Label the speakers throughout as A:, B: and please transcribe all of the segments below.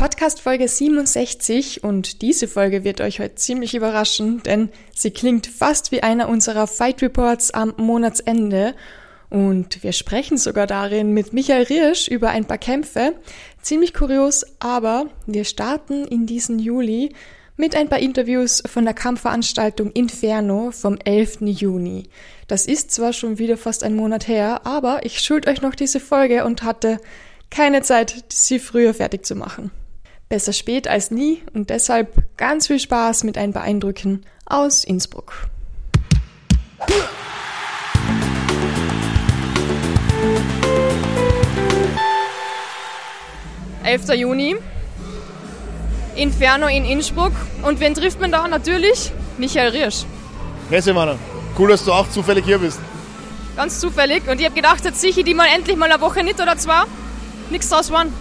A: Podcast Folge 67 und diese Folge wird euch heute ziemlich überraschen, denn sie klingt fast wie einer unserer Fight Reports am Monatsende und wir sprechen sogar darin mit Michael Riersch über ein paar Kämpfe. Ziemlich kurios, aber wir starten in diesen Juli mit ein paar Interviews von der Kampfveranstaltung Inferno vom 11. Juni. Das ist zwar schon wieder fast ein Monat her, aber ich schuld euch noch diese Folge und hatte keine Zeit, sie früher fertig zu machen. Besser spät als nie und deshalb ganz viel Spaß mit ein paar Eindrücken aus Innsbruck. 11. Juni, Inferno in Innsbruck. Und wen trifft man da? Natürlich Michael Riersch.
B: Hey Silvana, cool, dass du auch zufällig hier bist.
A: Ganz zufällig. Und ich habe gedacht, jetzt ich die mal endlich mal eine Woche nicht oder zwei. Nichts draus waren.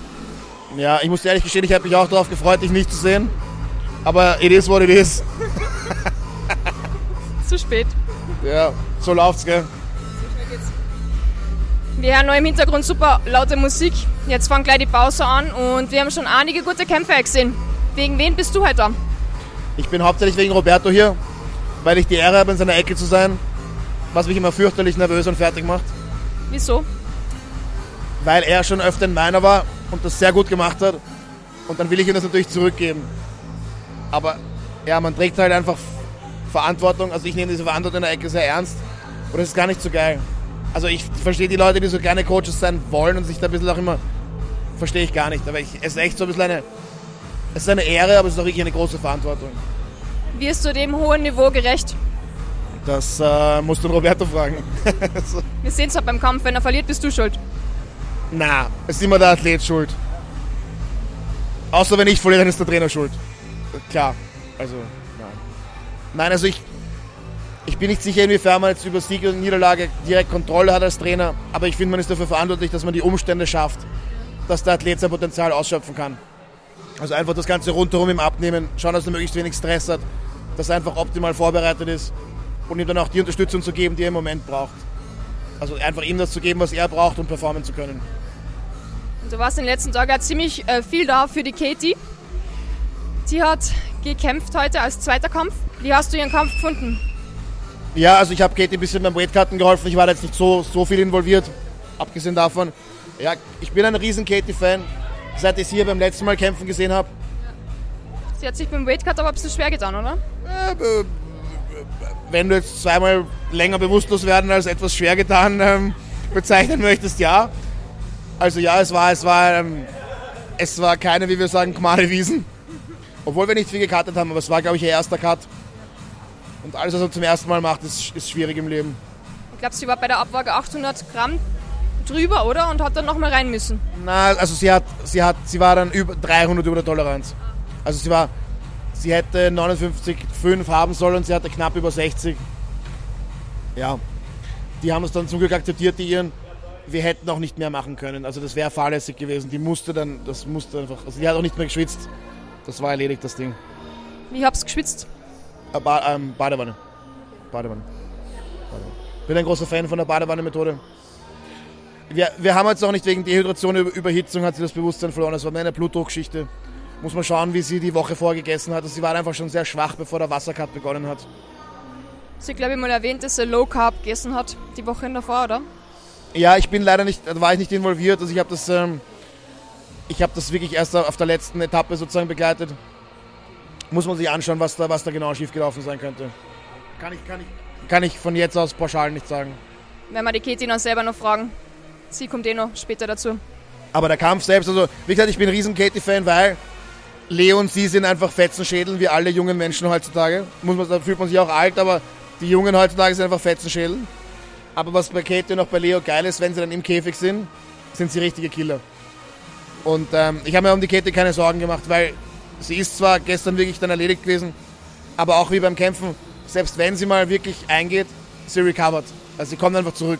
B: Ja, ich muss ehrlich gestehen, ich habe mich auch darauf gefreut, dich nicht zu sehen. Aber it is what it is.
A: zu spät.
B: Ja, so läuft's, gell?
A: Wir hören noch im Hintergrund super laute Musik. Jetzt fangen gleich die Pause an und wir haben schon einige gute Kämpfe gesehen. Wegen wen bist du heute da?
B: Ich bin hauptsächlich wegen Roberto hier, weil ich die Ehre habe, in seiner Ecke zu sein, was mich immer fürchterlich nervös und fertig macht.
A: Wieso?
B: Weil er schon öfter in meiner war und das sehr gut gemacht hat. Und dann will ich ihm das natürlich zurückgeben. Aber ja, man trägt halt einfach Verantwortung. Also ich nehme diese Verantwortung in der Ecke sehr ernst. Und das ist gar nicht so geil. Also ich verstehe die Leute, die so gerne Coaches sein wollen und sich da ein bisschen auch immer, verstehe ich gar nicht. Aber ich, es ist echt so ein bisschen eine, es ist eine Ehre, aber es ist auch wirklich eine große Verantwortung.
A: Wirst du dem hohen Niveau gerecht?
B: Das äh, musst du Roberto fragen.
A: so. Wir sehen es halt beim Kampf, wenn er verliert, bist du schuld.
B: Na, ist immer der Athlet schuld. Außer wenn ich verliere, dann ist der Trainer schuld. Klar, also nein. Nein, also ich, ich bin nicht sicher, inwiefern man jetzt über Sieg und Niederlage direkt Kontrolle hat als Trainer, aber ich finde, man ist dafür verantwortlich, dass man die Umstände schafft, dass der Athlet sein Potenzial ausschöpfen kann. Also einfach das Ganze rundherum im Abnehmen, schauen, dass er möglichst wenig Stress hat, dass er einfach optimal vorbereitet ist und ihm dann auch die Unterstützung zu geben, die er im Moment braucht. Also einfach ihm das zu geben, was er braucht, um performen zu können.
A: Du warst in den letzten Tagen ziemlich äh, viel da für die Katie. Sie hat gekämpft heute als zweiter Kampf. Wie hast du ihren Kampf gefunden?
B: Ja, also ich habe Katie ein bisschen beim Weightcutten geholfen. Ich war da jetzt nicht so, so viel involviert, abgesehen davon. Ja, ich bin ein riesen Katie-Fan, seit ich sie hier beim letzten Mal kämpfen gesehen habe.
A: Sie hat sich beim Weightcut aber ein bisschen schwer getan, oder?
B: Wenn du jetzt zweimal länger bewusstlos werden als etwas schwer getan ähm, bezeichnen möchtest, ja. Also ja, es war, es war, ähm, es war keine, wie wir sagen, Gmade Wiesen. Obwohl wir nicht viel gekartet haben, aber es war, glaube ich, ihr erster Cut. Und alles, was er zum ersten Mal macht, ist, ist schwierig im Leben.
A: Ich glaube, sie war bei der Abwaage 800 Gramm drüber, oder? Und hat dann nochmal rein müssen.
B: Na, also sie hat, sie hat, sie war dann über 300 über der Toleranz. Also sie war, sie hätte 59,5 haben sollen und sie hatte knapp über 60. Ja, die haben es dann zum Glück akzeptiert, die ihren. Wir hätten auch nicht mehr machen können. Also das wäre fahrlässig gewesen. Die musste dann, das musste einfach, also die hat auch nicht mehr geschwitzt. Das war erledigt, das Ding.
A: Wie hab's geschwitzt?
B: Äh, ba ähm, Badewanne. Badewanne. Badewanne. Bin ein großer Fan von der Badewanne-Methode. Wir, wir haben jetzt auch nicht wegen Dehydration, Über Überhitzung hat sie das Bewusstsein verloren. Es war mehr eine Blutdruckgeschichte. Muss man schauen, wie sie die Woche vorgegessen hat. Also sie war einfach schon sehr schwach, bevor der Wassercut begonnen hat.
A: Sie, glaube ich, mal erwähnt, dass sie Low Carb gegessen hat, die Woche davor, oder?
B: Ja, ich bin leider nicht, da war ich nicht involviert. Also ich habe das, ähm, ich habe das wirklich erst auf der letzten Etappe sozusagen begleitet muss man sich anschauen, was da, was da genau schiefgelaufen sein könnte. Kann ich, kann, ich, kann ich von jetzt aus pauschal nicht sagen.
A: Wenn wir die Katie noch selber noch fragen. Sie kommt eh noch später dazu.
B: Aber der Kampf selbst, also wie gesagt, ich bin ein riesen Katie-Fan, weil Leo und sie sind einfach Fetzenschädel, wie alle jungen Menschen heutzutage. Muss man, da fühlt man sich auch alt, aber die Jungen heutzutage sind einfach Fetzenschädel. Aber was bei Katie und auch bei Leo geil ist, wenn sie dann im Käfig sind, sind sie richtige Killer. Und ähm, ich habe mir um die Katie keine Sorgen gemacht, weil Sie ist zwar gestern wirklich dann erledigt gewesen, aber auch wie beim Kämpfen, selbst wenn sie mal wirklich eingeht, sie recovert. Also sie kommt einfach zurück.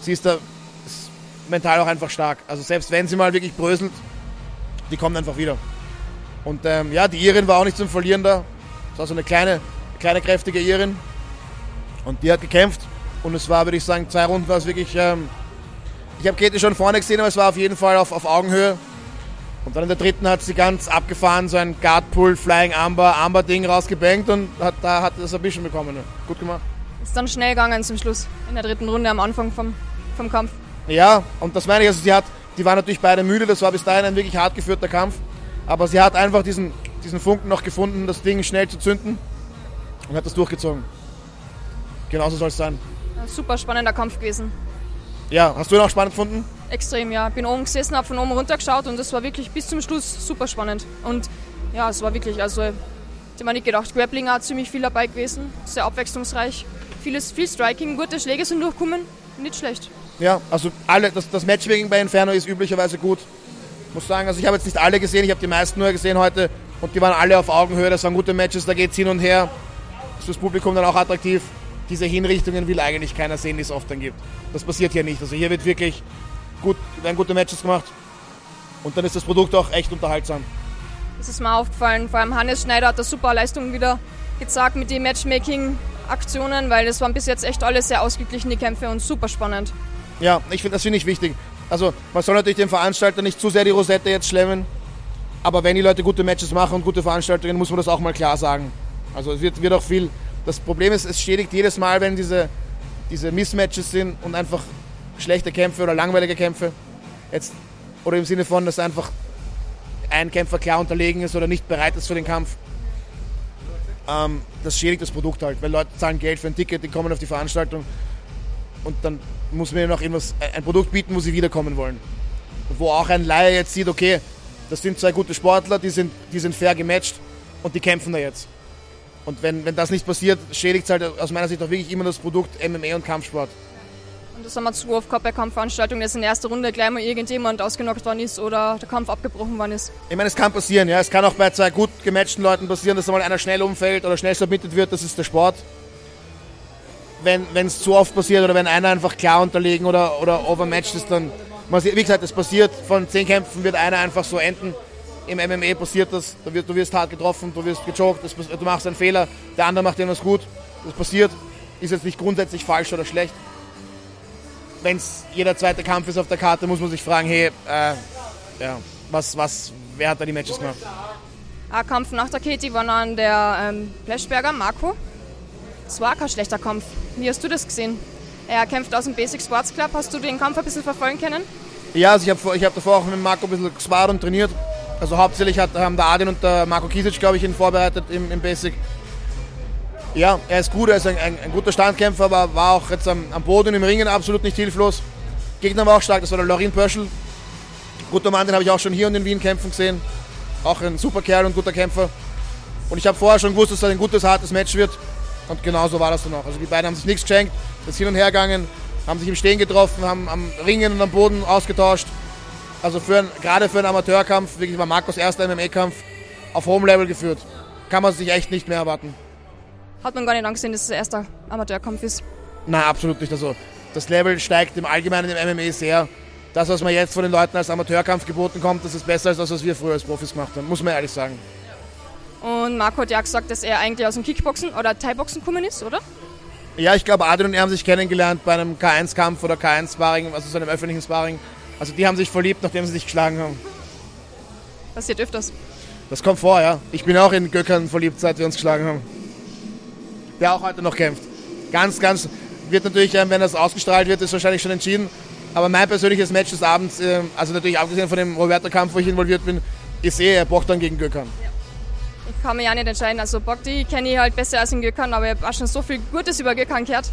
B: Sie ist da ist mental auch einfach stark. Also selbst wenn sie mal wirklich bröselt, die kommt einfach wieder. Und ähm, ja, die Irin war auch nicht zum Verlieren da. Das war so eine kleine, kleine kräftige Irin. Und die hat gekämpft. Und es war, würde ich sagen, zwei Runden war es wirklich. Ähm, ich habe Katie schon vorne gesehen, aber es war auf jeden Fall auf, auf Augenhöhe. Und dann in der dritten hat sie ganz abgefahren, so ein Guard Pull, Flying Amber, Amber Ding rausgebankt und hat, da hat das ein bisschen bekommen. Gut gemacht.
A: Ist dann schnell gegangen zum Schluss, in der dritten Runde am Anfang vom, vom Kampf.
B: Ja, und das meine ich, also sie hat, die waren natürlich beide müde, das war bis dahin ein wirklich hart geführter Kampf. Aber sie hat einfach diesen, diesen Funken noch gefunden, das Ding schnell zu zünden und hat das durchgezogen. Genauso soll es sein.
A: Super spannender Kampf gewesen.
B: Ja, hast du ihn auch spannend gefunden?
A: Extrem, ja. Bin oben gesessen, habe von oben runter geschaut und es war wirklich bis zum Schluss super spannend. Und ja, es war wirklich, also, ich habe mir nicht gedacht, Grappling hat ziemlich viel dabei gewesen, sehr abwechslungsreich. Vieles, viel Striking, gute Schläge sind durchgekommen, nicht schlecht.
B: Ja, also alle, das, das Matchmaking bei Inferno ist üblicherweise gut. Muss sagen, also ich habe jetzt nicht alle gesehen, ich habe die meisten nur gesehen heute und die waren alle auf Augenhöhe, das waren gute Matches, da geht es hin und her. Ist das Publikum dann auch attraktiv. Diese Hinrichtungen will eigentlich keiner sehen, die es oft dann gibt. Das passiert hier nicht. Also hier wird wirklich gut, werden gute Matches gemacht und dann ist das Produkt auch echt unterhaltsam.
A: Das ist mir aufgefallen, vor allem Hannes Schneider hat da super Leistungen wieder gezeigt mit den Matchmaking-Aktionen, weil das waren bis jetzt echt alle sehr ausgeglichene Kämpfe und super spannend.
B: Ja, ich find, das finde ich wichtig. Also man soll natürlich dem Veranstalter nicht zu sehr die Rosette jetzt schlemmen, aber wenn die Leute gute Matches machen und gute Veranstaltungen, muss man das auch mal klar sagen. Also es wird, wird auch viel. Das Problem ist, es schädigt jedes Mal, wenn diese, diese Mismatches sind und einfach schlechte Kämpfe oder langweilige Kämpfe. Jetzt, oder im Sinne von, dass einfach ein Kämpfer klar unterlegen ist oder nicht bereit ist für den Kampf. Ähm, das schädigt das Produkt halt, weil Leute zahlen Geld für ein Ticket, die kommen auf die Veranstaltung und dann muss man ihnen noch irgendwas, ein Produkt bieten, wo sie wiederkommen wollen. Wo auch ein Laie jetzt sieht, okay, das sind zwei gute Sportler, die sind, die sind fair gematcht und die kämpfen da jetzt. Und wenn, wenn das nicht passiert, schädigt es halt aus meiner Sicht auch wirklich immer das Produkt MMA und Kampfsport.
A: Und das haben wir zu oft gehabt bei Kampfveranstaltungen, dass in der ersten Runde gleich mal irgendjemand ausgenockt worden ist oder der Kampf abgebrochen worden ist.
B: Ich meine, es kann passieren, ja. Es kann auch bei zwei gut gematchten Leuten passieren, dass einmal einer schnell umfällt oder schnell submitted wird, das ist der Sport. Wenn es zu oft passiert oder wenn einer einfach klar unterlegen oder, oder overmatched ist, dann, wie gesagt, es passiert, von zehn Kämpfen wird einer einfach so enden. Im MMA passiert das, du wirst, du wirst hart getroffen, du wirst gechoked, das, du machst einen Fehler, der andere macht irgendwas gut, das passiert, ist jetzt nicht grundsätzlich falsch oder schlecht. Wenn es jeder zweite Kampf ist auf der Karte, muss man sich fragen, hey, äh, ja, was, was, wer hat da die Matches gemacht?
A: Ein Kampf nach der Katie war dann der ähm, Flashberger, Marco. Es war kein schlechter Kampf. Wie hast du das gesehen? Er kämpft aus dem Basic Sports Club. Hast du den Kampf ein bisschen verfolgen können?
B: Ja, also ich habe ich hab davor auch mit Marco ein bisschen gespart und trainiert. Also hauptsächlich hat, haben der Adin und der Marco Kisic, glaube ich, ihn vorbereitet im, im Basic. Ja, er ist gut, er ist ein, ein, ein guter Standkämpfer, aber war auch jetzt am, am, Boden im Ringen absolut nicht hilflos. Gegner war auch stark, das war der Lorin Pörschel. Guter Mann, den habe ich auch schon hier und in Wien kämpfen gesehen. Auch ein super Kerl und guter Kämpfer. Und ich habe vorher schon gewusst, dass das ein gutes, hartes Match wird. Und genau so war das dann auch. Also die beiden haben sich nichts geschenkt, sind hin und her gegangen, haben sich im Stehen getroffen, haben am Ringen und am Boden ausgetauscht. Also für gerade für einen Amateurkampf, wirklich war Marcos erster MMA-Kampf auf hohem Level geführt. Kann man sich echt nicht mehr erwarten.
A: Hat man gar nicht angesehen, dass es der erste Amateurkampf ist?
B: Nein, absolut nicht. Also das Level steigt im Allgemeinen im MMA sehr. Das, was man jetzt von den Leuten als Amateurkampf geboten kommt, das ist besser als das, was wir früher als Profis gemacht haben, muss man ehrlich sagen.
A: Und Marco hat ja gesagt, dass er eigentlich aus dem Kickboxen oder Thai-Boxen gekommen ist, oder?
B: Ja, ich glaube, Adrian und er haben sich kennengelernt bei einem K1-Kampf oder K1-Sparring, also so einem öffentlichen Sparring. Also die haben sich verliebt, nachdem sie sich geschlagen haben.
A: Passiert öfters.
B: Das kommt vor, ja. Ich bin auch in Göckern verliebt, seit wir uns geschlagen haben. Der auch heute noch kämpft. Ganz, ganz, wird natürlich, ähm, wenn das ausgestrahlt wird, ist wahrscheinlich schon entschieden. Aber mein persönliches Match des Abends, ähm, also natürlich abgesehen von dem Roberto-Kampf, wo ich involviert bin, ist eh Bochtern gegen Göckern. Ja.
A: Ich kann mich ja nicht entscheiden. Also Bogdi kenne ich halt besser als in Göckern, aber ich habe auch schon so viel Gutes über Göckern gehört.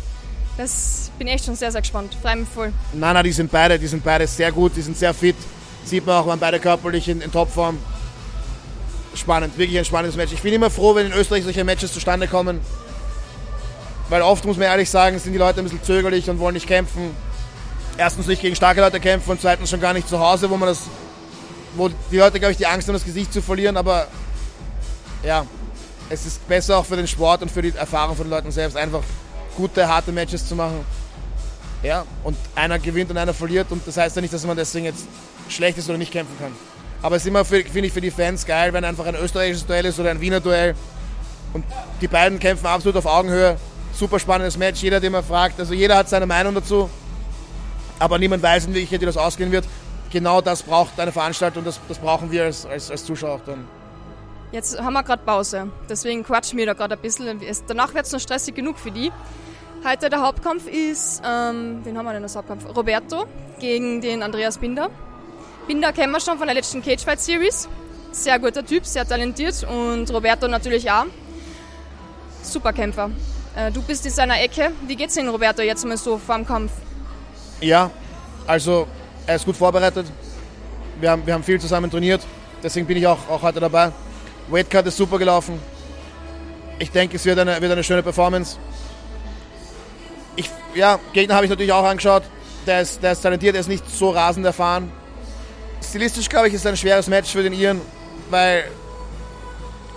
A: Das bin ich echt schon sehr, sehr gespannt. Freue mich voll.
B: Nein, nein, die sind beide, die sind beide sehr gut, die sind sehr fit. Sieht man auch, waren beide körperlich in, in Topform. Spannend, wirklich ein spannendes Match. Ich bin immer froh, wenn in Österreich solche Matches zustande kommen. Weil oft, muss man ehrlich sagen, sind die Leute ein bisschen zögerlich und wollen nicht kämpfen. Erstens nicht gegen starke Leute kämpfen und zweitens schon gar nicht zu Hause, wo man das, wo die Leute, glaube ich, die Angst haben, das Gesicht zu verlieren. Aber ja, es ist besser auch für den Sport und für die Erfahrung von den Leuten selbst, einfach gute, harte Matches zu machen. Ja, und einer gewinnt und einer verliert und das heißt ja nicht, dass man deswegen jetzt schlecht ist oder nicht kämpfen kann. Aber es ist immer, finde ich, für die Fans geil, wenn einfach ein österreichisches Duell ist oder ein Wiener Duell und die beiden kämpfen absolut auf Augenhöhe. Super spannendes Match, jeder, den man fragt, also jeder hat seine Meinung dazu, aber niemand weiß in Wirklichkeit, wie das ausgehen wird. genau das braucht eine Veranstaltung, das, das brauchen wir als, als, als Zuschauer dann.
A: Jetzt haben wir gerade Pause, deswegen quatschen wir da gerade ein bisschen. Danach wird es noch stressig genug für die. Heute der Hauptkampf ist, ähm, wen haben wir denn als Hauptkampf? Roberto gegen den Andreas Binder. Binder kennen wir schon von der letzten Cagefight Series. Sehr guter Typ, sehr talentiert und Roberto natürlich auch. Super Kämpfer. Äh, du bist in seiner Ecke. Wie geht's Ihnen, Roberto, jetzt mal so vor dem Kampf?
B: Ja, also er ist gut vorbereitet. Wir haben, wir haben viel zusammen trainiert, deswegen bin ich auch, auch heute dabei. Weightcut ist super gelaufen. Ich denke, es wird eine, wird eine schöne Performance. Ich, ja, Gegner habe ich natürlich auch angeschaut. Der ist, der ist talentiert, der ist nicht so rasend erfahren. Stilistisch, glaube ich, ist ein schweres Match für den Iren, weil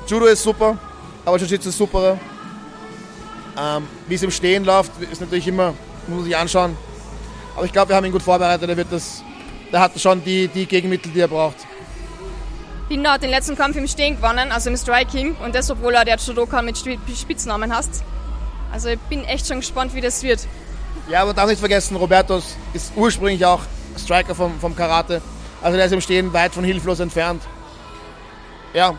B: Judo ist super, aber Jiu-Jitsu ist superer. Ähm, Wie es im Stehen läuft, ist natürlich immer, muss man sich anschauen. Aber ich glaube, wir haben ihn gut vorbereitet. Er, wird das, der hat schon die, die Gegenmittel, die er braucht.
A: Binder hat den letzten Kampf im Stehen gewonnen, also im Striking. Und das, obwohl er der Judoka mit Spitznamen hast. Also ich bin echt schon gespannt, wie das wird.
B: Ja, aber darf nicht vergessen, Robertos ist ursprünglich auch Striker vom, vom Karate. Also der ist im Stehen weit von hilflos entfernt. Ja,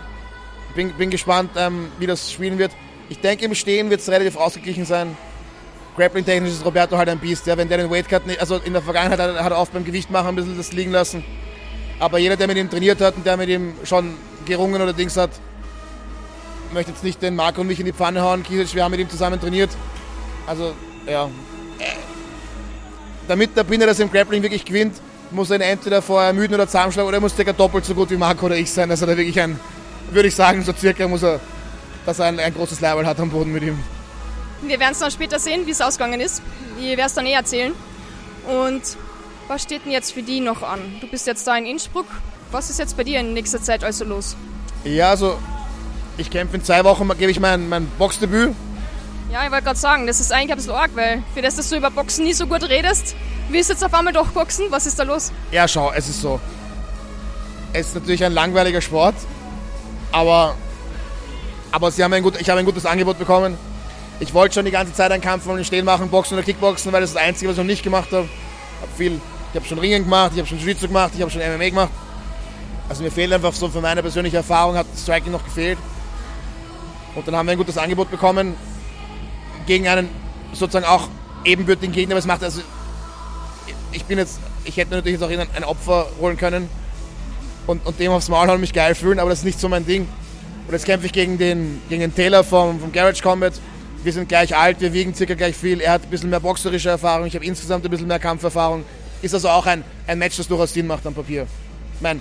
B: bin, bin gespannt, ähm, wie das spielen wird. Ich denke, im Stehen wird es relativ ausgeglichen sein. Grappling-technisch ist Roberto halt ein Biest. Ja, wenn der den Weightcut, nicht, also in der Vergangenheit hat er oft beim Gewicht machen ein bisschen das liegen lassen. Aber jeder, der mit ihm trainiert hat und der mit ihm schon gerungen oder Dings hat, möchte jetzt nicht den Marco und mich in die Pfanne hauen. Kisic, wir haben mit ihm zusammen trainiert. Also, ja. Damit der Binder das im Grappling wirklich gewinnt, muss er ihn entweder vorher ermüden oder zusammenschlagen oder er muss circa doppelt so gut wie Marco oder ich sein. Also da wirklich ein, würde ich sagen, so circa muss er, dass er ein, ein großes Level hat am Boden mit ihm.
A: Wir werden es dann später sehen, wie es ausgegangen ist. Ich werde es dann eh erzählen. Und was steht denn jetzt für die noch an? Du bist jetzt da in Innsbruck. Was ist jetzt bei dir in nächster Zeit also los?
B: Ja, also ich kämpfe in zwei Wochen, gebe ich mein, mein Boxdebüt.
A: Ja, ich wollte gerade sagen, das ist eigentlich ein bisschen arg, weil für das, dass du über Boxen nie so gut redest, willst du jetzt auf einmal doch boxen? Was ist da los?
B: Ja, schau, es ist so. Es ist natürlich ein langweiliger Sport, aber, aber sie haben ein gut, ich habe ein gutes Angebot bekommen. Ich wollte schon die ganze Zeit einen Kampf von Stehen machen, Boxen oder Kickboxen, weil das ist das Einzige, was ich noch nicht gemacht habe. Hab viel, ich habe schon Ringen gemacht, ich habe schon Jiu-Jitsu gemacht, ich habe schon MMA gemacht. Also mir fehlt einfach so für meine persönliche Erfahrung, hat Striking noch gefehlt. Und dann haben wir ein gutes Angebot bekommen gegen einen sozusagen auch ebenbürtigen Gegner. Was macht also ich bin jetzt, ich hätte natürlich jetzt auch ein Opfer holen können und, und dem aufs Maul hauen mich geil fühlen, aber das ist nicht so mein Ding. Und jetzt kämpfe ich gegen den, gegen den Taylor vom, vom Garage Combat wir sind gleich alt, wir wiegen circa gleich viel. Er hat ein bisschen mehr boxerische Erfahrung, ich habe insgesamt ein bisschen mehr Kampferfahrung. Ist also auch ein, ein Match, das durchaus Sinn macht am Papier. Ich meine,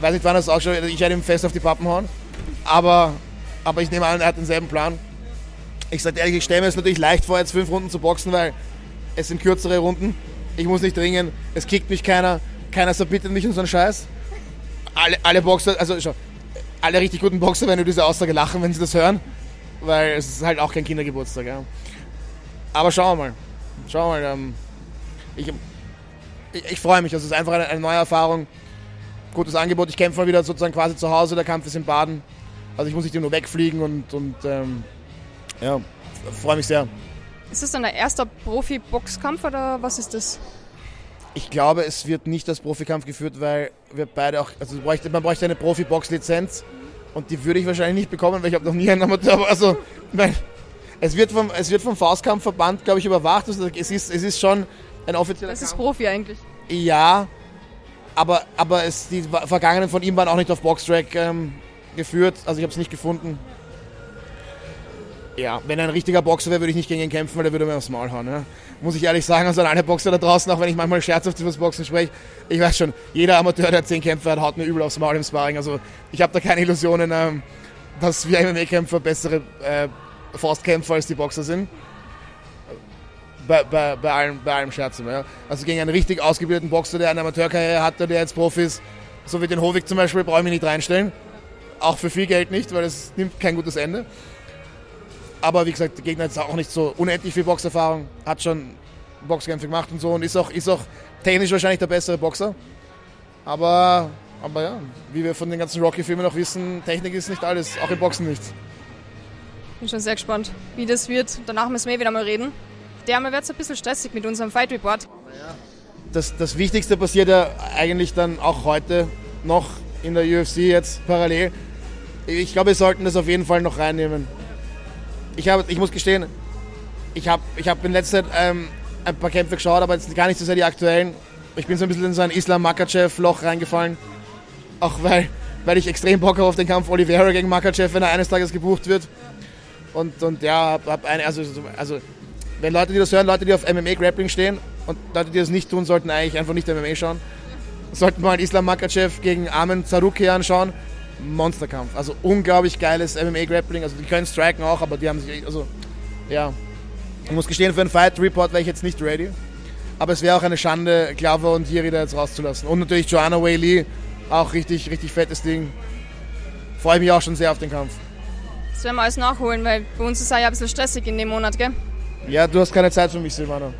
B: weiß nicht, wann das auch schon, ich werde ihm fest auf die Pappen hauen. Aber, aber ich nehme an, er hat denselben Plan. Ich sage ehrlich, ich stelle mir es natürlich leicht vor, jetzt fünf Runden zu boxen, weil es sind kürzere Runden. Ich muss nicht ringen, es kickt mich keiner, keiner verbittet mich und so einen Scheiß. Alle, alle Boxer, also schau, alle richtig guten Boxer werden über diese Aussage lachen, wenn sie das hören weil es ist halt auch kein Kindergeburtstag. Ja. Aber schauen wir mal. Schauen wir mal. Ähm, ich, ich, freue mich. Es ist einfach eine, eine, neue Erfahrung. Gutes Angebot. Ich kämpfe mal wieder sozusagen quasi zu Hause. Der Kampf ist in Baden. Also ich muss nicht nur wegfliegen und, und ähm, ja, freue mich sehr.
A: Ist das dann der erste Profi-Boxkampf oder was ist das?
B: Ich glaube, es wird nicht als Profikampf geführt, weil wir beide auch, also man bräuchte eine Profi-Box-Lizenz und die würde ich wahrscheinlich nicht bekommen, weil ich habe noch nie einen Amateur. Also, weil es wird vom, es wird vom Faustkampfverband, glaube ich, überwacht. Also es, ist, es ist schon ein offizieller
A: Das ist. Profi eigentlich.
B: Ja, aber, aber es, die Vergangenen von ihm waren auch nicht auf Boxtrack ähm, geführt. Also ich habe es nicht gefunden. Ja, wenn er ein richtiger Boxer wäre, würde ich nicht gegen ihn kämpfen, weil der würde mir aufs Maul hauen. Ja muss ich ehrlich sagen, also an alle Boxer da draußen, auch wenn ich manchmal scherzhaft über das Boxen spreche, ich weiß schon, jeder Amateur, der zehn Kämpfe hat, haut mir übel aufs Maul im Sparring. Also ich habe da keine Illusionen, ähm, dass wir MMA-Kämpfer bessere äh, Faustkämpfer als die Boxer sind. Bei, bei, bei, allem, bei allem Scherzen. Ja. Also gegen einen richtig ausgebildeten Boxer, der eine Amateurkarriere hatte, der jetzt Profi ist, so wie den Hovig zum Beispiel, brauche ich mich nicht reinstellen. Auch für viel Geld nicht, weil es nimmt kein gutes Ende. Aber wie gesagt, der Gegner hat auch nicht so unendlich viel Boxerfahrung, hat schon Boxkämpfe gemacht und so und ist auch, ist auch technisch wahrscheinlich der bessere Boxer. Aber, aber ja, wie wir von den ganzen Rocky-Filmen noch wissen, Technik ist nicht alles, auch im Boxen nicht.
A: Bin schon sehr gespannt, wie das wird. Danach müssen wir wieder mal reden. Der wird es ein bisschen stressig mit unserem Fight Report.
B: Das, das Wichtigste passiert ja eigentlich dann auch heute noch in der UFC jetzt parallel. Ich glaube, wir sollten das auf jeden Fall noch reinnehmen. Ich, hab, ich muss gestehen, ich habe ich hab in letzter Zeit ähm, ein paar Kämpfe geschaut, aber jetzt gar nicht so sehr die aktuellen. Ich bin so ein bisschen in so ein Islam Makachev-Loch reingefallen. Auch weil, weil ich extrem Bock habe auf den Kampf Oliveira gegen Makachev, wenn er eines Tages gebucht wird. Und, und ja, hab, hab eine, also, also wenn Leute, die das hören, Leute, die auf MMA-Grappling stehen und Leute, die das nicht tun, sollten eigentlich einfach nicht MMA schauen. Sollten mal Islam Makachev gegen Armen Zaruki anschauen. Monsterkampf. Also unglaublich geiles MMA-Grappling. Also die können striken auch, aber die haben sich, also ja. Ich muss gestehen, für einen Fight Report wäre ich jetzt nicht ready. Aber es wäre auch eine Schande, Glover und Jiri da jetzt rauszulassen. Und natürlich Joanna Whaley, auch richtig, richtig fettes Ding. Freue mich auch schon sehr auf den Kampf.
A: Das werden wir alles nachholen, weil bei uns ist es ja ein bisschen stressig in dem Monat, gell?
B: Ja, du hast keine Zeit für mich, Silvana.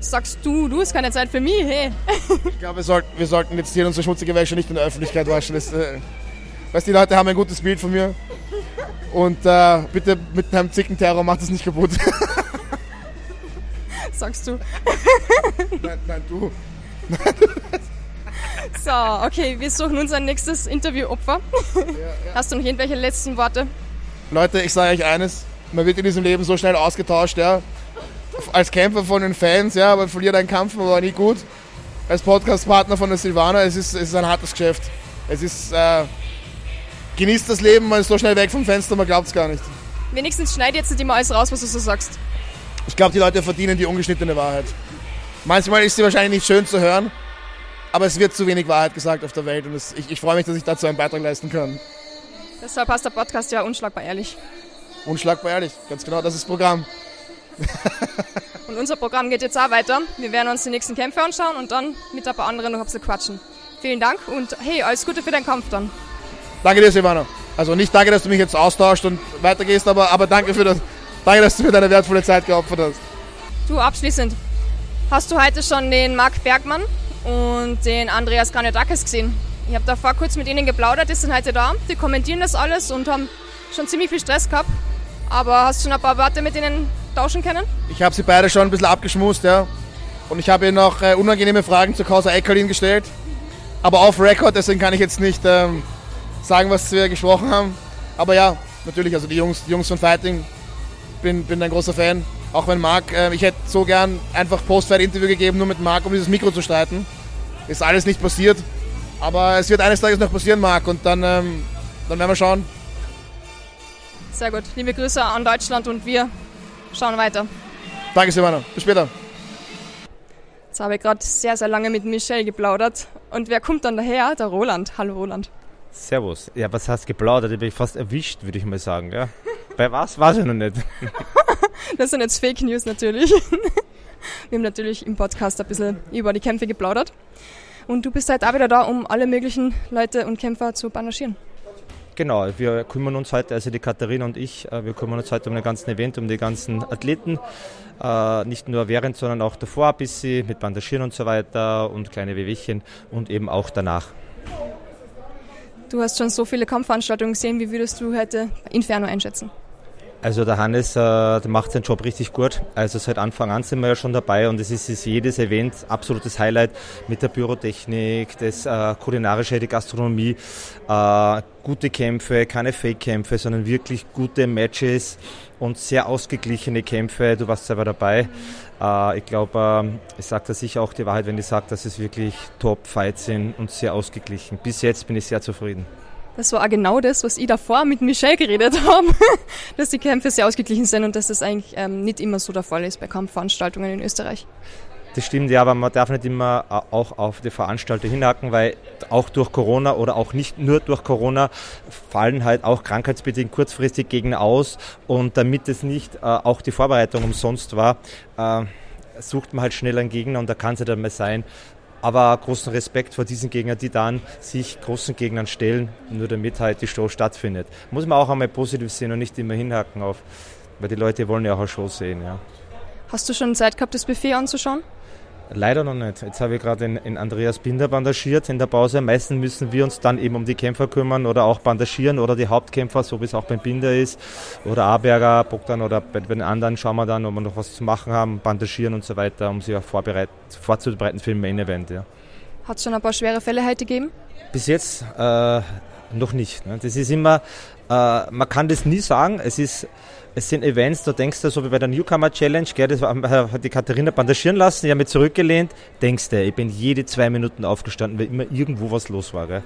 A: sagst du, du hast keine Zeit für mich, hey.
B: ich glaube, wir sollten, wir sollten jetzt hier unsere schmutzige Wäsche nicht in der Öffentlichkeit waschen. Das, äh, weißt, die Leute haben ein gutes Bild von mir. Und äh, bitte mit einem Zickenterror macht es nicht kaputt.
A: sagst du.
B: nein, nein, du.
A: so, okay, wir suchen unser nächstes Interviewopfer. Ja, ja. Hast du noch irgendwelche letzten Worte?
B: Leute, ich sage euch eines, man wird in diesem Leben so schnell ausgetauscht, ja. Als Kämpfer von den Fans, ja, man verliert einen Kampf, aber nie gut. Als Podcastpartner von der Silvana, es ist, es ist ein hartes Geschäft. Es ist, äh, genießt das Leben, man ist so schnell weg vom Fenster, man glaubt es gar nicht.
A: Wenigstens schneid jetzt nicht immer alles raus, was du so sagst.
B: Ich glaube, die Leute verdienen die ungeschnittene Wahrheit. Manchmal ist sie wahrscheinlich nicht schön zu hören, aber es wird zu wenig Wahrheit gesagt auf der Welt und es, ich, ich freue mich, dass ich dazu einen Beitrag leisten kann.
A: Deshalb passt der Podcast ja unschlagbar ehrlich.
B: Unschlagbar ehrlich, ganz genau, das ist das Programm.
A: und unser Programm geht jetzt auch weiter. Wir werden uns die nächsten Kämpfe anschauen und dann mit ein paar anderen noch ein bisschen quatschen. Vielen Dank und hey, alles Gute für deinen Kampf dann.
B: Danke dir, Silvana. Also nicht danke, dass du mich jetzt austauscht und weitergehst, aber, aber danke, für das, danke, dass du mir deine wertvolle Zeit geopfert hast.
A: Du, abschließend, hast du heute schon den Marc Bergmann und den Andreas Granodakis gesehen? Ich habe da vor kurz mit ihnen geplaudert, die sind heute da, die kommentieren das alles und haben schon ziemlich viel Stress gehabt. Aber hast du schon ein paar Worte mit ihnen tauschen können?
B: Ich habe sie beide schon ein bisschen abgeschmust, ja. Und ich habe ihnen noch äh, unangenehme Fragen zu Causa Eckerlin gestellt. Aber auf Record, deswegen kann ich jetzt nicht ähm, sagen, was wir gesprochen haben. Aber ja, natürlich, also die Jungs, die Jungs von Fighting, bin, bin ein großer Fan. Auch wenn Marc, äh, ich hätte so gern einfach Post-Fight-Interview gegeben, nur mit Marc, um dieses Mikro zu streiten. Ist alles nicht passiert. Aber es wird eines Tages noch passieren, Marc, und dann, ähm, dann werden wir schauen,
A: sehr gut. Liebe Grüße an Deutschland und wir schauen weiter.
B: Danke, Silvana. Bis später.
A: Jetzt habe ich gerade sehr, sehr lange mit Michelle geplaudert. Und wer kommt dann daher? Der Roland. Hallo, Roland.
C: Servus. Ja, was hast geplaudert? Ich bin fast erwischt, würde ich mal sagen. Ja. Bei was? Weiß ich noch nicht.
A: das sind jetzt Fake News natürlich. Wir haben natürlich im Podcast ein bisschen über die Kämpfe geplaudert. Und du bist halt auch wieder da, um alle möglichen Leute und Kämpfer zu panaschieren.
C: Genau, wir kümmern uns heute, also die Katharina und ich, äh, wir kümmern uns heute um den ganzen Event, um die ganzen Athleten. Äh, nicht nur während, sondern auch davor ein bisschen mit Bandagieren und so weiter und kleine Wehwehchen und eben auch danach.
A: Du hast schon so viele Kampfveranstaltungen gesehen, wie würdest du heute Inferno einschätzen?
C: Also der Hannes, äh, der macht seinen Job richtig gut. Also seit Anfang an sind wir ja schon dabei und es ist, ist jedes Event absolutes Highlight mit der Pyrotechnik, das äh, kulinarische, die Gastronomie, äh, gute Kämpfe, keine Fake-Kämpfe, sondern wirklich gute Matches und sehr ausgeglichene Kämpfe. Du warst selber dabei. Äh, ich glaube, äh, ich sage da sicher auch die Wahrheit, wenn ich sage, dass es wirklich Top-Fights sind und sehr ausgeglichen. Bis jetzt bin ich sehr zufrieden.
A: Das war auch genau das, was ich davor mit Michelle geredet habe, dass die Kämpfe sehr ausgeglichen sind und dass das eigentlich ähm, nicht immer so der Fall ist bei Kampfveranstaltungen in Österreich.
C: Das stimmt, ja, aber man darf nicht immer äh, auch auf die Veranstalter hinhaken, weil auch durch Corona oder auch nicht nur durch Corona fallen halt auch krankheitsbedingt kurzfristig Gegner aus und damit es nicht äh, auch die Vorbereitung umsonst war, äh, sucht man halt schnell einen Gegner und da kann es ja dann mal sein, aber großen Respekt vor diesen Gegnern, die dann sich großen Gegnern stellen, nur damit halt die Show stattfindet. Muss man auch einmal positiv sehen und nicht immer hinhaken auf, weil die Leute wollen ja auch eine Show sehen. Ja.
A: Hast du schon Zeit gehabt, das Buffet anzuschauen?
C: Leider noch nicht. Jetzt habe ich gerade in, in, Andreas Binder bandagiert in der Pause. Meistens müssen wir uns dann eben um die Kämpfer kümmern oder auch bandagieren oder die Hauptkämpfer, so wie es auch beim Binder ist. Oder Aberger, Bogdan oder bei, den anderen schauen wir dann, ob wir noch was zu machen haben, bandagieren und so weiter, um sie auch vorzubereiten für den Main Event. Ja.
A: Hat es schon ein paar schwere Fälle heute gegeben?
C: Bis jetzt äh, noch nicht. Ne? Das ist immer, äh, man kann das nie sagen. Es ist es sind Events, da denkst du, so wie bei der Newcomer Challenge, gell, das hat die Katharina bandagieren lassen, ich habe mich zurückgelehnt, denkst du, ich bin jede zwei Minuten aufgestanden, weil immer irgendwo was los war. Gell.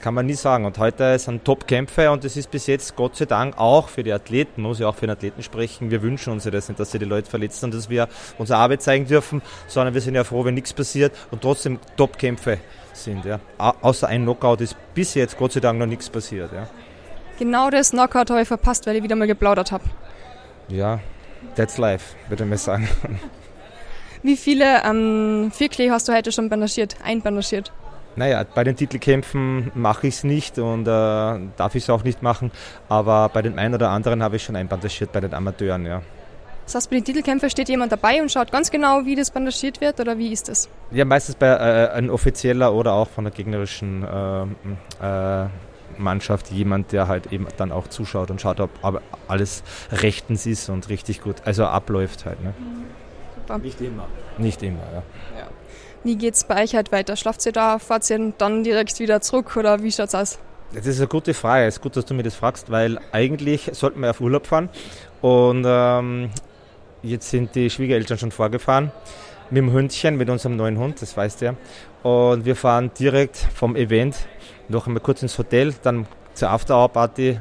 C: Kann man nie sagen. Und heute sind Top-Kämpfe und es ist bis jetzt Gott sei Dank auch für die Athleten, muss ich auch für den Athleten sprechen, wir wünschen uns ja das nicht, dass sie die Leute verletzen und dass wir unsere Arbeit zeigen dürfen, sondern wir sind ja froh, wenn nichts passiert und trotzdem Top-Kämpfe sind. Ja. Außer ein Knockout ist bis jetzt Gott sei Dank noch nichts passiert. Ja.
A: Genau das Knockout habe ich verpasst, weil ich wieder mal geplaudert habe.
C: Ja, that's life, würde ich mal sagen.
A: Wie viele ähm, Vierklee hast du heute schon bandagiert, einbandagiert?
C: Naja, bei den Titelkämpfen mache ich es nicht und äh, darf ich es auch nicht machen, aber bei den einen oder anderen habe ich schon einbandagiert, bei den Amateuren, ja.
A: Das heißt, bei den Titelkämpfen steht jemand dabei und schaut ganz genau, wie das bandagiert wird oder wie ist das?
C: Ja, meistens bei äh, ein offizieller oder auch von der gegnerischen äh, äh Mannschaft jemand, der halt eben dann auch zuschaut und schaut, ob, alles rechtens ist und richtig gut, also abläuft halt. Ne?
A: Super. Nicht immer.
C: Nicht immer, ja. ja.
A: Wie geht es bei euch halt weiter? Schlaft ihr da, fahrt ihr dann direkt wieder zurück oder wie schaut es aus?
C: Das ist eine gute Frage. Es ist gut, dass du mir das fragst, weil eigentlich sollten wir auf Urlaub fahren und ähm, jetzt sind die Schwiegereltern schon vorgefahren mit dem Hündchen, mit unserem neuen Hund, das weißt du ja. Und wir fahren direkt vom Event noch einmal kurz ins Hotel, dann zur After-Hour-Party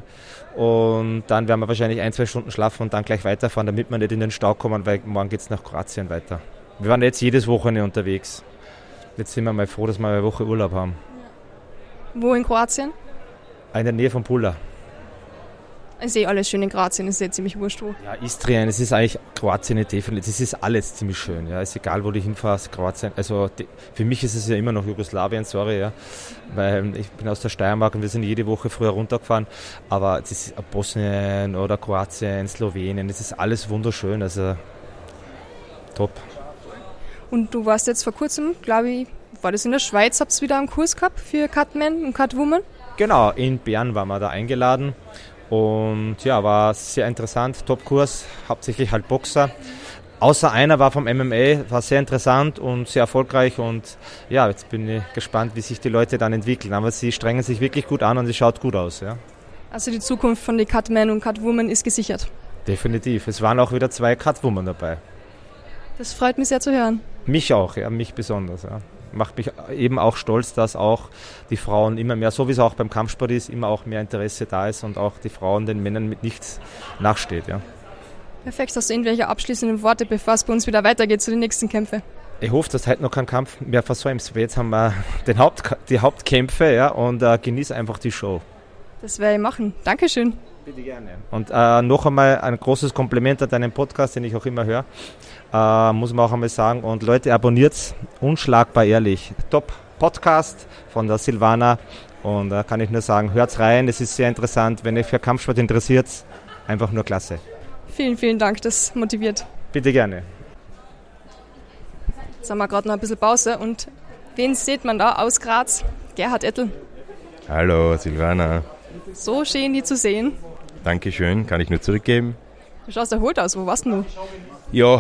C: und dann werden wir wahrscheinlich ein, zwei Stunden schlafen und dann gleich weiterfahren, damit wir nicht in den Stau kommen, weil morgen geht es nach Kroatien weiter. Wir waren jetzt jedes Wochenende unterwegs. Jetzt sind wir mal froh, dass wir eine Woche Urlaub haben.
A: Wo in Kroatien?
C: In der Nähe von Pula.
A: Ich sehe alles schön in Kroatien, ist ja ziemlich wurscht wo.
C: Ja, Istrien, es ist eigentlich Kroatien definitiv. Es ist alles ziemlich schön. Ja, ist egal, wo du hinfährst, Kroatien. Also die, für mich ist es ja immer noch Jugoslawien, sorry, ja. Weil ich bin aus der Steiermark und wir sind jede Woche früher runtergefahren. Aber es ist Bosnien oder Kroatien, Slowenien, es ist alles wunderschön. Also top.
A: Und du warst jetzt vor kurzem, glaube ich, war das in der Schweiz, habt ihr wieder einen Kurs gehabt für Cutman und Cutwoman?
C: Genau, in Bern waren wir da eingeladen und ja, war sehr interessant, Top-Kurs, hauptsächlich halt Boxer. Außer einer war vom MMA, war sehr interessant und sehr erfolgreich und ja, jetzt bin ich gespannt, wie sich die Leute dann entwickeln. Aber sie strengen sich wirklich gut an und es schaut gut aus. Ja.
A: Also die Zukunft von den Cutmen und Cutwomen ist gesichert.
C: Definitiv. Es waren auch wieder zwei Cutwomen dabei.
A: Das freut mich sehr zu hören.
C: Mich auch, ja, mich besonders. Ja macht mich eben auch stolz, dass auch die Frauen immer mehr, so wie es auch beim Kampfsport ist, immer auch mehr Interesse da ist und auch die Frauen den Männern mit nichts nachsteht. Ja.
A: Perfekt. Hast du irgendwelche abschließenden Worte, bevor es bei uns wieder weitergeht zu den nächsten Kämpfen?
C: Ich hoffe, dass heute noch kein Kampf mehr versäumt. Jetzt haben wir den Haupt, die Hauptkämpfe ja, und äh, genieße einfach die Show.
A: Das werde ich machen. Dankeschön.
C: Bitte gerne. Und äh, noch einmal ein großes Kompliment an deinen Podcast, den ich auch immer höre. Äh, muss man auch einmal sagen. Und Leute, abonniert's. Unschlagbar ehrlich. Top Podcast von der Silvana. Und da äh, kann ich nur sagen, hört's rein. Es ist sehr interessant. Wenn ihr für Kampfsport interessiert, einfach nur klasse.
A: Vielen, vielen Dank. Das motiviert.
C: Bitte gerne.
A: Jetzt haben wir gerade noch ein bisschen Pause. Und wen sieht man da aus Graz? Gerhard Ettel.
D: Hallo, Silvana.
A: So schön, die zu sehen.
D: Dankeschön, kann ich nur zurückgeben.
A: Du schaust erholt aus, wo warst du?
D: Ja,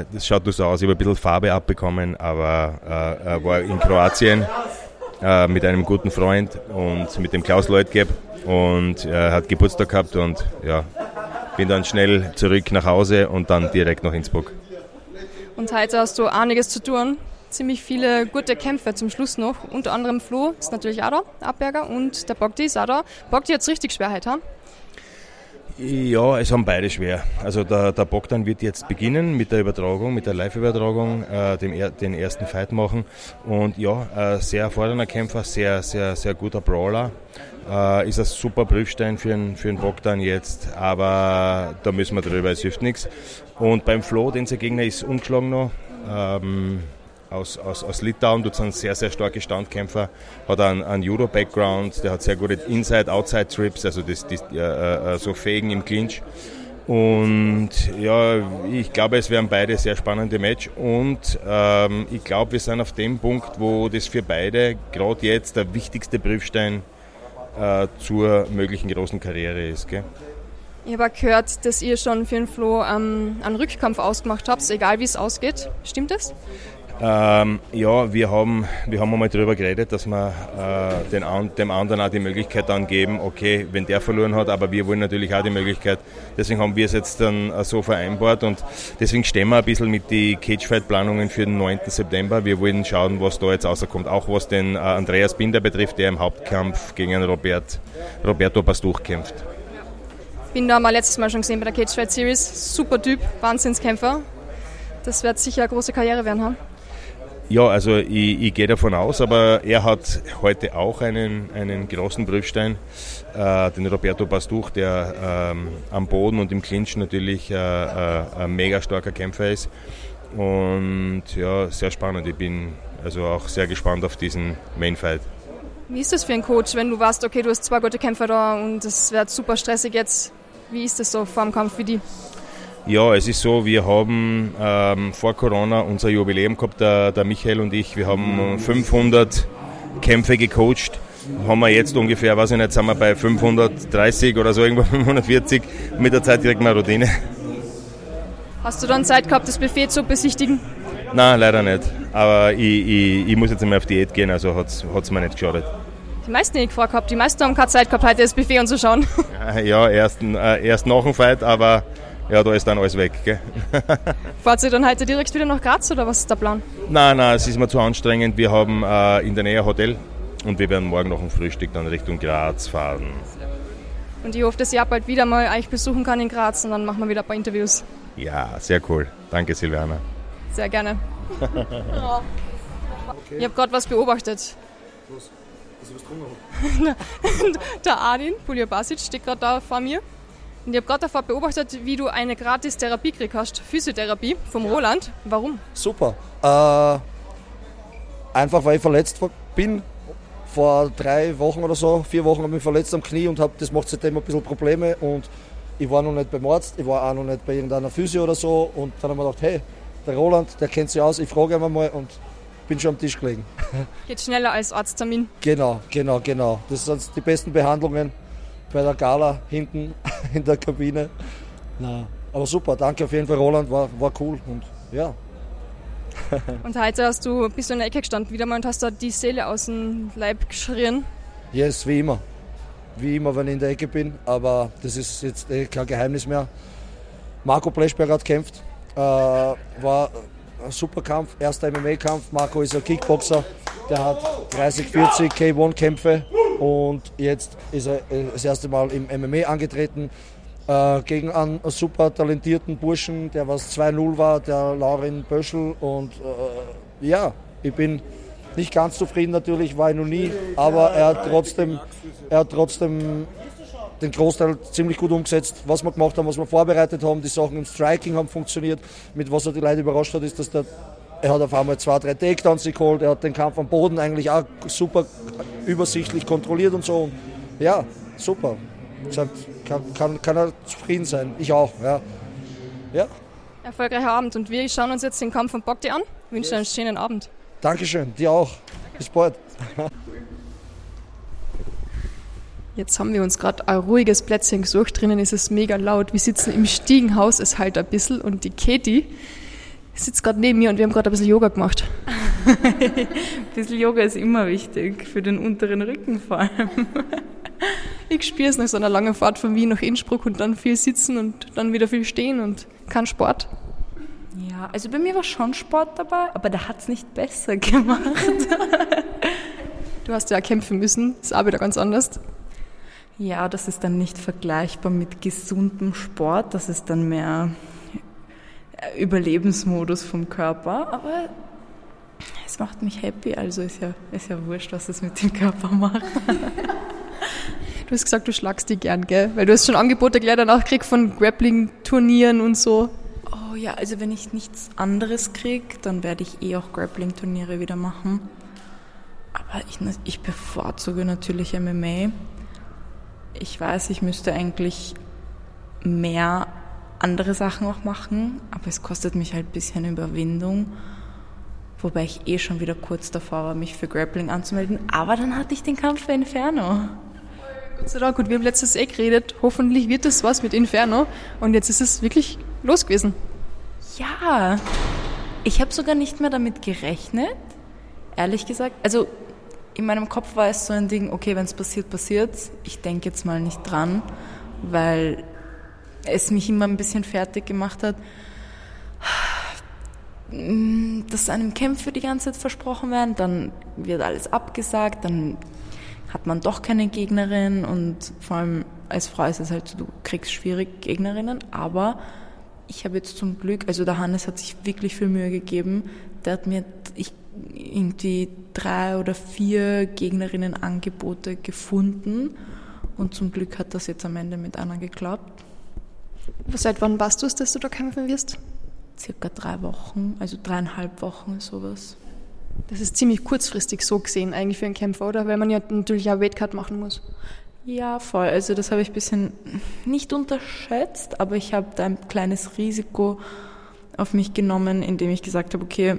D: äh, das schaut nur so aus. Ich habe ein bisschen Farbe abbekommen, aber äh, war in Kroatien äh, mit einem guten Freund und mit dem Klaus Leutgeb und er hat Geburtstag gehabt und ja, bin dann schnell zurück nach Hause und dann direkt nach Innsbruck.
A: Und heute hast du einiges zu tun. Ziemlich viele gute Kämpfe zum Schluss noch. Unter anderem Flo ist natürlich auch da, Abberger, und der Bogdi ist auch da. Bogdi hat es richtig schwer heute, ha?
D: Ja, es haben beide schwer. Also der, der Bogdan wird jetzt beginnen mit der Übertragung, mit der Live-Übertragung, äh, dem, den ersten Fight machen. Und ja, äh, sehr erfordernder Kämpfer, sehr, sehr, sehr guter Brawler. Äh, ist ein super Prüfstein für den, für Bogdan jetzt, aber da müssen wir drüber, es hilft nichts. Und beim Flo, den sein Gegner ist ungeschlagen noch. Ähm, aus, aus, aus Litauen, dort sind sehr, sehr starke Standkämpfer, hat einen, einen Judo-Background, der hat sehr gute Inside-Outside-Trips, also das, das, äh, äh, so Fägen im Clinch. Und ja, ich glaube, es werden beide sehr spannende Match und ähm, ich glaube, wir sind auf dem Punkt, wo das für beide gerade jetzt der wichtigste Prüfstein äh, zur möglichen großen Karriere ist. Gell?
A: Ich habe gehört, dass ihr schon für den Flo ähm, einen Rückkampf ausgemacht habt, egal wie es ausgeht. Stimmt das?
D: Ähm, ja, wir haben, wir haben einmal darüber geredet, dass wir äh, den, dem anderen auch die Möglichkeit dann geben, okay, wenn der verloren hat, aber wir wollen natürlich auch die Möglichkeit. Deswegen haben wir es jetzt dann äh, so vereinbart und deswegen stehen wir ein bisschen mit den Cagefight-Planungen für den 9. September. Wir wollen schauen, was da jetzt rauskommt, auch was den äh, Andreas Binder betrifft, der im Hauptkampf gegen Robert, Roberto Pastuch kämpft.
A: Binder haben wir letztes Mal schon gesehen bei der Cagefight Series. Super Typ, Wahnsinnskämpfer. Das wird sicher eine große Karriere werden haben.
D: Ja, also ich, ich gehe davon aus, aber er hat heute auch einen, einen großen Prüfstein, äh, den Roberto Pastuch, der ähm, am Boden und im Clinch natürlich äh, äh, ein mega starker Kämpfer ist. Und ja, sehr spannend. Ich bin also auch sehr gespannt auf diesen Mainfight.
A: Wie ist das für einen Coach, wenn du weißt, okay, du hast zwei gute Kämpfer da und es wird super stressig jetzt? Wie ist das so vor dem Kampf für die?
D: Ja, es ist so, wir haben ähm, vor Corona unser Jubiläum gehabt, der, der, Michael und ich. Wir haben 500 Kämpfe gecoacht. Haben wir jetzt ungefähr, weiß ich nicht, sind wir bei 530 oder so, irgendwo 540. Mit der Zeit kriegt man Routine.
A: Hast du dann Zeit gehabt, das Buffet zu besichtigen?
D: Nein, leider nicht. Aber ich, ich, ich muss jetzt einmal auf Diät gehen, also hat es mir nicht geschadet.
A: Die meisten nicht gefragt gehabt. Die meisten haben keine Zeit gehabt, heute das Buffet anzuschauen.
D: Ja, erst, äh, erst nach dem Fight, aber ja, da ist dann alles weg. Gell?
A: Fahrt ihr dann heute direkt wieder nach Graz oder was ist der Plan?
D: Nein, nein, es ist mir zu anstrengend. Wir haben äh, in der Nähe ein Hotel und wir werden morgen nach dem Frühstück dann Richtung Graz fahren.
A: Und ich hoffe, dass ich auch bald wieder mal euch besuchen kann in Graz und dann machen wir wieder ein paar Interviews.
D: Ja, sehr cool. Danke, Silvana.
A: Sehr gerne. ja. Ich habe gerade was beobachtet. Was? Dass ich was getrunken Der Adin Puljabasic steht gerade da vor mir und ich habe gerade davor beobachtet, wie du eine gratis Therapie gekriegt hast, Physiotherapie vom ja. Roland. Warum?
E: Super. Äh, einfach weil ich verletzt bin. Vor drei Wochen oder so, vier Wochen habe ich mich verletzt am Knie und hab, das macht seitdem ein bisschen Probleme. Und ich war noch nicht beim Arzt, ich war auch noch nicht bei irgendeiner Physio oder so. Und dann habe ich mir gedacht, hey, der Roland, der kennt sich aus, ich frage ihn mal und bin schon am Tisch gelegen.
A: Geht schneller als Arzttermin.
E: Genau, genau, genau. Das sind die besten Behandlungen bei der Gala hinten in der Kabine. Na, aber super, danke auf jeden Fall, Roland, war, war cool und ja.
A: und heute hast du, bist du in der Ecke gestanden wieder mal und hast da die Seele aus dem Leib geschrien.
E: Yes, wie immer. Wie immer, wenn ich in der Ecke bin, aber das ist jetzt eh kein Geheimnis mehr. Marco Pleschberg hat gekämpft, äh, war ein super Kampf, erster MMA-Kampf. Marco ist ein Kickboxer, der hat 30, 40 K1-Kämpfe und jetzt ist er äh, das erste Mal im MMA angetreten äh, gegen einen super talentierten Burschen, der was 2-0 war, der Laurin Böschel. Und äh, ja, ich bin nicht ganz zufrieden natürlich, war ich noch nie, aber er hat trotzdem, er hat trotzdem den Großteil ziemlich gut umgesetzt, was wir gemacht haben, was wir vorbereitet haben. Die Sachen im Striking haben funktioniert. Mit was er die Leute überrascht hat, ist, dass der er hat auf einmal zwei, drei Takedowns geholt. Er hat den Kampf am Boden eigentlich auch super übersichtlich kontrolliert und so. Und ja, super. Kann, kann, kann er zufrieden sein. Ich auch. Ja. ja.
A: Erfolgreicher Abend. Und wir schauen uns jetzt den Kampf von Bogdi an. Ich wünsche yes. einen schönen Abend.
E: Dankeschön. Dir auch. Bis bald.
A: Jetzt haben wir uns gerade ein ruhiges Plätzchen gesucht. Drinnen ist es mega laut. Wir sitzen im Stiegenhaus, es halt ein bisschen. Und die Katie, sitzt gerade neben mir und wir haben gerade ein bisschen Yoga gemacht.
F: ein bisschen Yoga ist immer wichtig, für den unteren Rücken vor allem.
A: ich spüre es nach so einer langen Fahrt von Wien nach Innsbruck und dann viel sitzen und dann wieder viel stehen und kein Sport.
F: Ja, also bei mir war schon Sport dabei, aber der hat es nicht besser gemacht.
A: du hast ja kämpfen müssen, ist auch wieder ganz anders.
F: Ja, das ist dann nicht vergleichbar mit gesundem Sport, das ist dann mehr Überlebensmodus vom Körper, aber es macht mich happy, also ist ja, ist ja wurscht, was es mit dem Körper macht.
A: Du hast gesagt, du schlagst die gern, gell? Weil du hast schon Angebote gleich danach gekriegt von Grappling-Turnieren und so.
F: Oh ja, also wenn ich nichts anderes kriege, dann werde ich eh auch Grappling-Turniere wieder machen. Aber ich, ich bevorzuge natürlich MMA. Ich weiß, ich müsste eigentlich mehr andere Sachen auch machen, aber es kostet mich halt ein bisschen Überwindung. Wobei ich eh schon wieder kurz davor war, mich für Grappling anzumelden. Aber dann hatte ich den Kampf für Inferno.
A: Gott sei Dank, und wir haben letztes eh geredet. Hoffentlich wird das was mit Inferno. Und jetzt ist es wirklich los gewesen.
F: Ja, ich habe sogar nicht mehr damit gerechnet, ehrlich gesagt. Also in meinem Kopf war es so ein Ding, okay, wenn es passiert, passiert Ich denke jetzt mal nicht dran, weil es mich immer ein bisschen fertig gemacht hat, dass einem Kämpfe die ganze Zeit versprochen werden, dann wird alles abgesagt, dann hat man doch keine Gegnerin und vor allem als Frau ist es halt so, du kriegst schwierig Gegnerinnen, aber ich habe jetzt zum Glück, also der Hannes hat sich wirklich viel Mühe gegeben, der hat mir ich, irgendwie drei oder vier Gegnerinnen-Angebote gefunden und zum Glück hat das jetzt am Ende mit einer geklappt.
A: Seit wann warst du es, dass du da kämpfen wirst?
F: Circa drei Wochen, also dreieinhalb Wochen, sowas.
A: Das ist ziemlich kurzfristig so gesehen eigentlich für einen Kämpfer, oder? Weil man ja natürlich auch Weightcut machen muss.
F: Ja, voll. Also das habe ich ein bisschen nicht unterschätzt, aber ich habe da ein kleines Risiko auf mich genommen, indem ich gesagt habe, okay,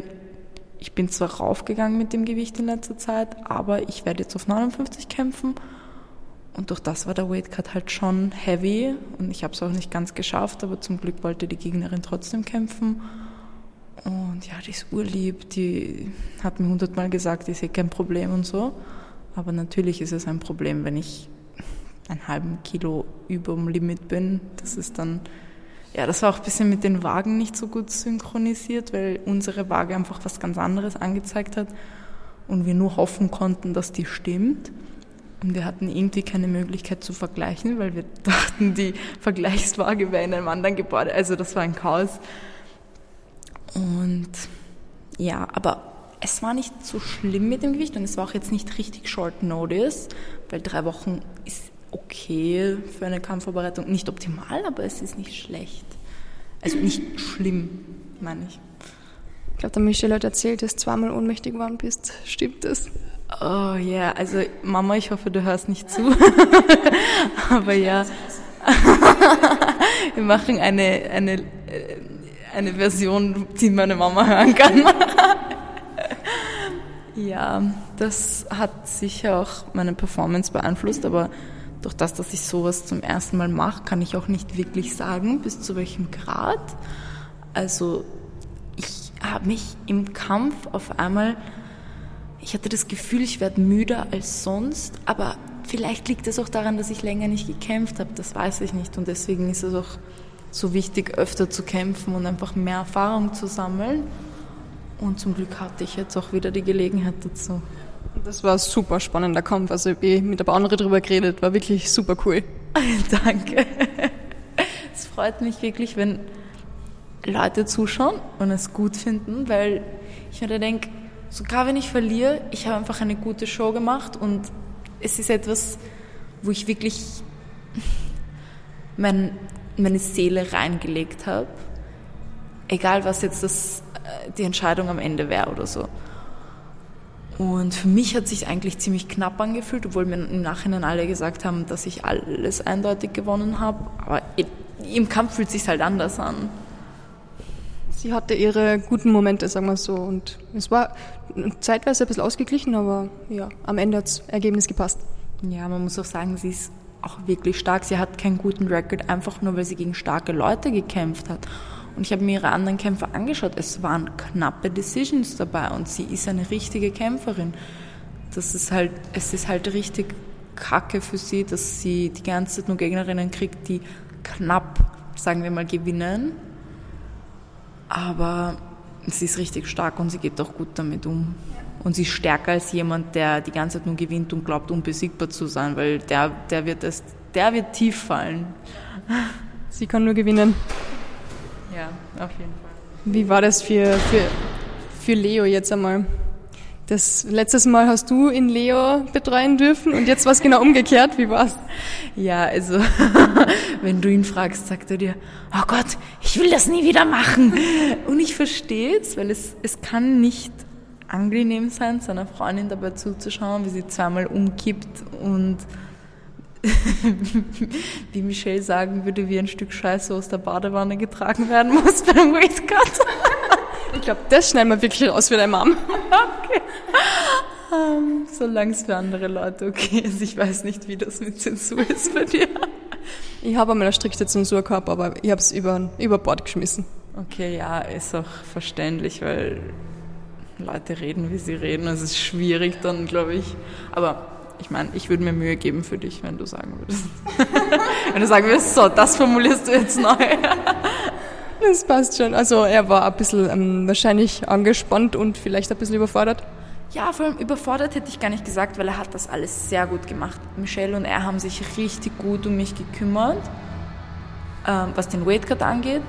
F: ich bin zwar raufgegangen mit dem Gewicht in letzter Zeit, aber ich werde jetzt auf 59 kämpfen und durch das war der Weightcut halt schon heavy und ich habe es auch nicht ganz geschafft, aber zum Glück wollte die Gegnerin trotzdem kämpfen. Und ja, die ist urlieb, die hat mir hundertmal gesagt, ich sehe kein Problem und so. Aber natürlich ist es ein Problem, wenn ich einen halben Kilo über dem Limit bin. Das ist dann, ja, das war auch ein bisschen mit den Wagen nicht so gut synchronisiert, weil unsere Waage einfach was ganz anderes angezeigt hat und wir nur hoffen konnten, dass die stimmt. Und wir hatten irgendwie keine Möglichkeit zu vergleichen, weil wir dachten, die Vergleichswaage wäre in einem anderen Gebäude. Also das war ein Chaos. Und ja, aber es war nicht so schlimm mit dem Gewicht und es war auch jetzt nicht richtig short notice, weil drei Wochen ist okay für eine Kampfvorbereitung. Nicht optimal, aber es ist nicht schlecht. Also nicht schlimm, meine ich.
A: Ich glaube, der Michelle hat erzählt, dass du zweimal ohnmächtig geworden bist. Stimmt das?
F: Oh ja, yeah. also Mama, ich hoffe, du hörst nicht zu. Aber ja, wir machen eine, eine, eine Version, die meine Mama hören kann. ja, das hat sicher auch meine Performance beeinflusst, aber durch das, dass ich sowas zum ersten Mal mache, kann ich auch nicht wirklich sagen, bis zu welchem Grad. Also habe mich im Kampf auf einmal ich hatte das Gefühl, ich werde müder als sonst, aber vielleicht liegt es auch daran, dass ich länger nicht gekämpft habe, das weiß ich nicht. Und deswegen ist es auch so wichtig, öfter zu kämpfen und einfach mehr Erfahrung zu sammeln. Und zum Glück hatte ich jetzt auch wieder die Gelegenheit dazu.
A: Das war ein super spannender Kampf. Also ich habe mit der andere darüber geredet, war wirklich super cool.
F: Danke. Es freut mich wirklich, wenn Leute zuschauen und es gut finden, weil ich mir denke, sogar wenn ich verliere, ich habe einfach eine gute Show gemacht und es ist etwas, wo ich wirklich mein, meine Seele reingelegt habe. Egal, was jetzt das, äh, die Entscheidung am Ende wäre oder so. Und für mich hat sich eigentlich ziemlich knapp angefühlt, obwohl mir im Nachhinein alle gesagt haben, dass ich alles eindeutig gewonnen habe. Aber im Kampf fühlt sich halt anders an.
A: Sie hatte ihre guten Momente, sagen wir so. Und es war zeitweise ein bisschen ausgeglichen, aber ja, am Ende hat das Ergebnis gepasst.
F: Ja, man muss auch sagen, sie ist auch wirklich stark. Sie hat keinen guten Rekord, einfach nur weil sie gegen starke Leute gekämpft hat. Und ich habe mir ihre anderen Kämpfe angeschaut. Es waren knappe Decisions dabei und sie ist eine richtige Kämpferin. Das ist halt, es ist halt richtig kacke für sie, dass sie die ganze Zeit nur Gegnerinnen kriegt, die knapp, sagen wir mal, gewinnen aber sie ist richtig stark und sie geht auch gut damit um. Und sie ist stärker als jemand, der die ganze Zeit nur gewinnt und glaubt, unbesiegbar zu sein, weil der, der, wird, das, der wird tief fallen.
A: Sie kann nur gewinnen.
F: Ja, auf jeden Fall.
A: Wie war das für, für, für Leo jetzt einmal? Das letztes Mal hast du in Leo betreuen dürfen und jetzt war es genau umgekehrt. Wie war's?
F: Ja, also wenn du ihn fragst, sagt er dir, oh Gott, ich will das nie wieder machen. Und ich verstehe es, weil es, es kann nicht angenehm sein, seiner Freundin dabei zuzuschauen, wie sie zweimal umkippt und wie Michelle sagen würde, wie ein Stück Scheiße aus der Badewanne getragen werden muss beim Weightcut.
A: Ich glaube, das schneiden wir wirklich raus für deine Mom.
F: okay. Um, ähm, solange es für andere Leute okay ist. Ich weiß nicht, wie das mit Zensur ist bei dir.
A: Ich habe einmal eine strikte Zensur gehabt, aber ich habe es über, über Bord geschmissen.
F: Okay, ja, ist auch verständlich, weil Leute reden, wie sie reden. Es ist schwierig dann, glaube ich. Aber ich meine, ich würde mir Mühe geben für dich, wenn du sagen würdest. wenn du sagen würdest, so, das formulierst du jetzt neu.
A: das passt schon. Also er war ein bisschen ähm, wahrscheinlich angespannt und vielleicht ein bisschen überfordert.
F: Ja, vor allem überfordert hätte ich gar nicht gesagt, weil er hat das alles sehr gut gemacht. Michelle und er haben sich richtig gut um mich gekümmert, ähm, was den Weightcut angeht,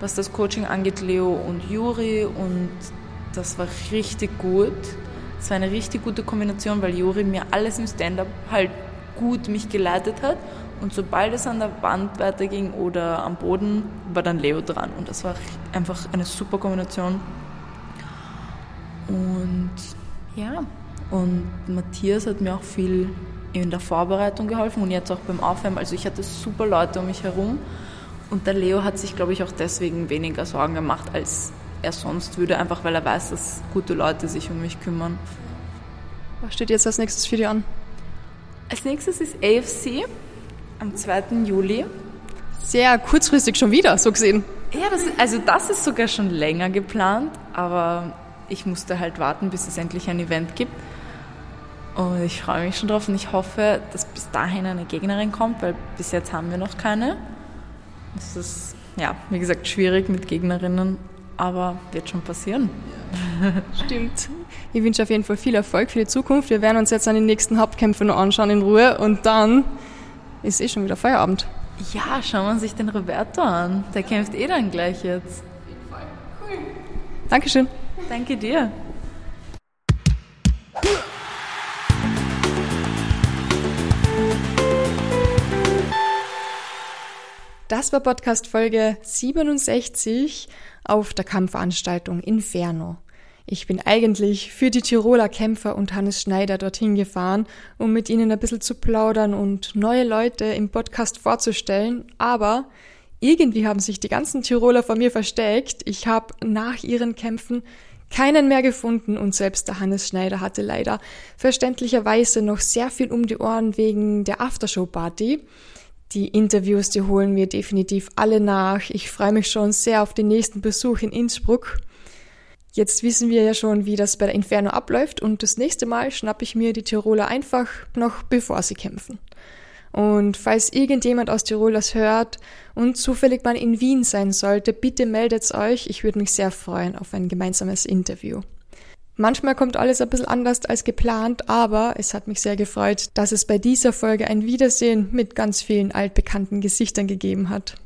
F: was das Coaching angeht, Leo und Juri und das war richtig gut. Es war eine richtig gute Kombination, weil Juri mir alles im Stand-up halt gut mich geleitet hat. Und sobald es an der Wand weiterging oder am Boden, war dann Leo dran. Und das war einfach eine super Kombination. Und ja, und Matthias hat mir auch viel in der Vorbereitung geholfen und jetzt auch beim Aufwärmen. Also ich hatte super Leute um mich herum. Und der Leo hat sich, glaube ich, auch deswegen weniger Sorgen gemacht als er sonst würde, einfach weil er weiß, dass gute Leute sich um mich kümmern.
A: Was steht jetzt als nächstes für dich an?
F: Als nächstes ist AFC am 2. Juli.
A: Sehr kurzfristig schon wieder, so gesehen.
F: Ja, das ist, also das ist sogar schon länger geplant, aber ich musste halt warten, bis es endlich ein Event gibt. Und ich freue mich schon drauf und ich hoffe, dass bis dahin eine Gegnerin kommt, weil bis jetzt haben wir noch keine. Es ist, ja, wie gesagt, schwierig mit Gegnerinnen, aber wird schon passieren.
A: Stimmt. Ich wünsche auf jeden Fall viel Erfolg für die Zukunft. Wir werden uns jetzt an den nächsten Hauptkämpfen noch anschauen in Ruhe und dann ist eh schon wieder Feierabend.
F: Ja, schauen wir uns sich den Roberto an. Der kämpft eh dann gleich jetzt.
A: Cool. Dankeschön.
F: Danke dir.
A: Das war Podcast Folge 67 auf der Kampfveranstaltung Inferno. Ich bin eigentlich für die Tiroler Kämpfer und Hannes Schneider dorthin gefahren, um mit ihnen ein bisschen zu plaudern und neue Leute im Podcast vorzustellen, aber irgendwie haben sich die ganzen Tiroler vor mir versteckt. Ich habe nach ihren Kämpfen keinen mehr gefunden und selbst der Hannes Schneider hatte leider verständlicherweise noch sehr viel um die Ohren wegen der Aftershow-Party. Die Interviews, die holen wir definitiv alle nach. Ich freue mich schon sehr auf den nächsten Besuch in Innsbruck. Jetzt wissen wir ja schon, wie das bei der Inferno abläuft und das nächste Mal schnappe ich mir die Tiroler einfach noch bevor sie kämpfen. Und falls irgendjemand aus Tirol das hört und zufällig mal in Wien sein sollte, bitte meldet euch. Ich würde mich sehr freuen auf ein gemeinsames Interview. Manchmal kommt alles ein bisschen anders als geplant, aber es hat mich sehr gefreut, dass es bei dieser Folge ein Wiedersehen mit ganz vielen altbekannten Gesichtern gegeben hat.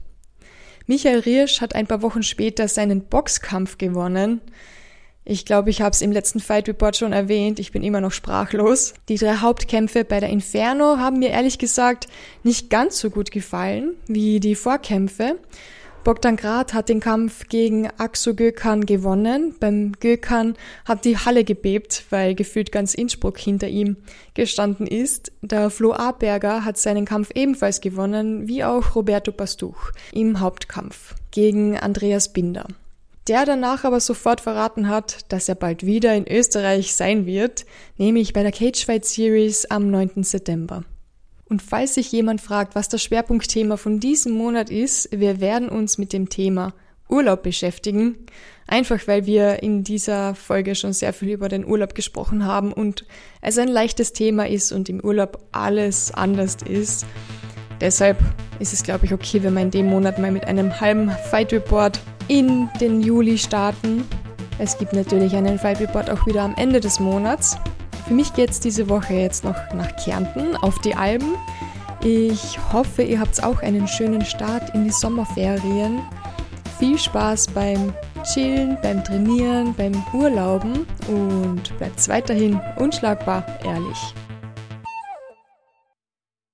A: Michael Riersch hat ein paar Wochen später seinen Boxkampf gewonnen. Ich glaube, ich habe es im letzten Fight Report schon erwähnt, ich bin immer noch sprachlos. Die drei Hauptkämpfe bei der Inferno haben mir ehrlich gesagt nicht ganz so gut gefallen wie die Vorkämpfe. Bogdan Grad hat den Kampf gegen Axo Gökhan gewonnen. Beim Gökhan hat die Halle gebebt, weil gefühlt ganz Innsbruck hinter ihm gestanden ist. Der Flo Aberger hat seinen Kampf ebenfalls gewonnen, wie auch Roberto Pastuch im Hauptkampf gegen Andreas Binder. Der danach aber sofort verraten hat, dass er bald wieder in Österreich sein wird, nämlich bei der Cagefight Series am 9. September. Und falls sich jemand fragt, was das Schwerpunktthema von diesem Monat ist, wir werden uns mit dem Thema Urlaub beschäftigen. Einfach weil wir in dieser Folge schon sehr viel über den Urlaub gesprochen haben und es ein leichtes Thema ist und im Urlaub alles anders ist. Deshalb ist es, glaube ich, okay, wenn wir in dem Monat mal mit einem halben Fight Report in den Juli starten. Es gibt natürlich einen Fight Report auch wieder am Ende des Monats. Für mich geht es diese Woche jetzt noch nach Kärnten auf die Alben. Ich hoffe, ihr habt auch einen schönen Start in die Sommerferien. Viel Spaß beim Chillen, beim Trainieren, beim Urlauben und bleibt weiterhin unschlagbar ehrlich.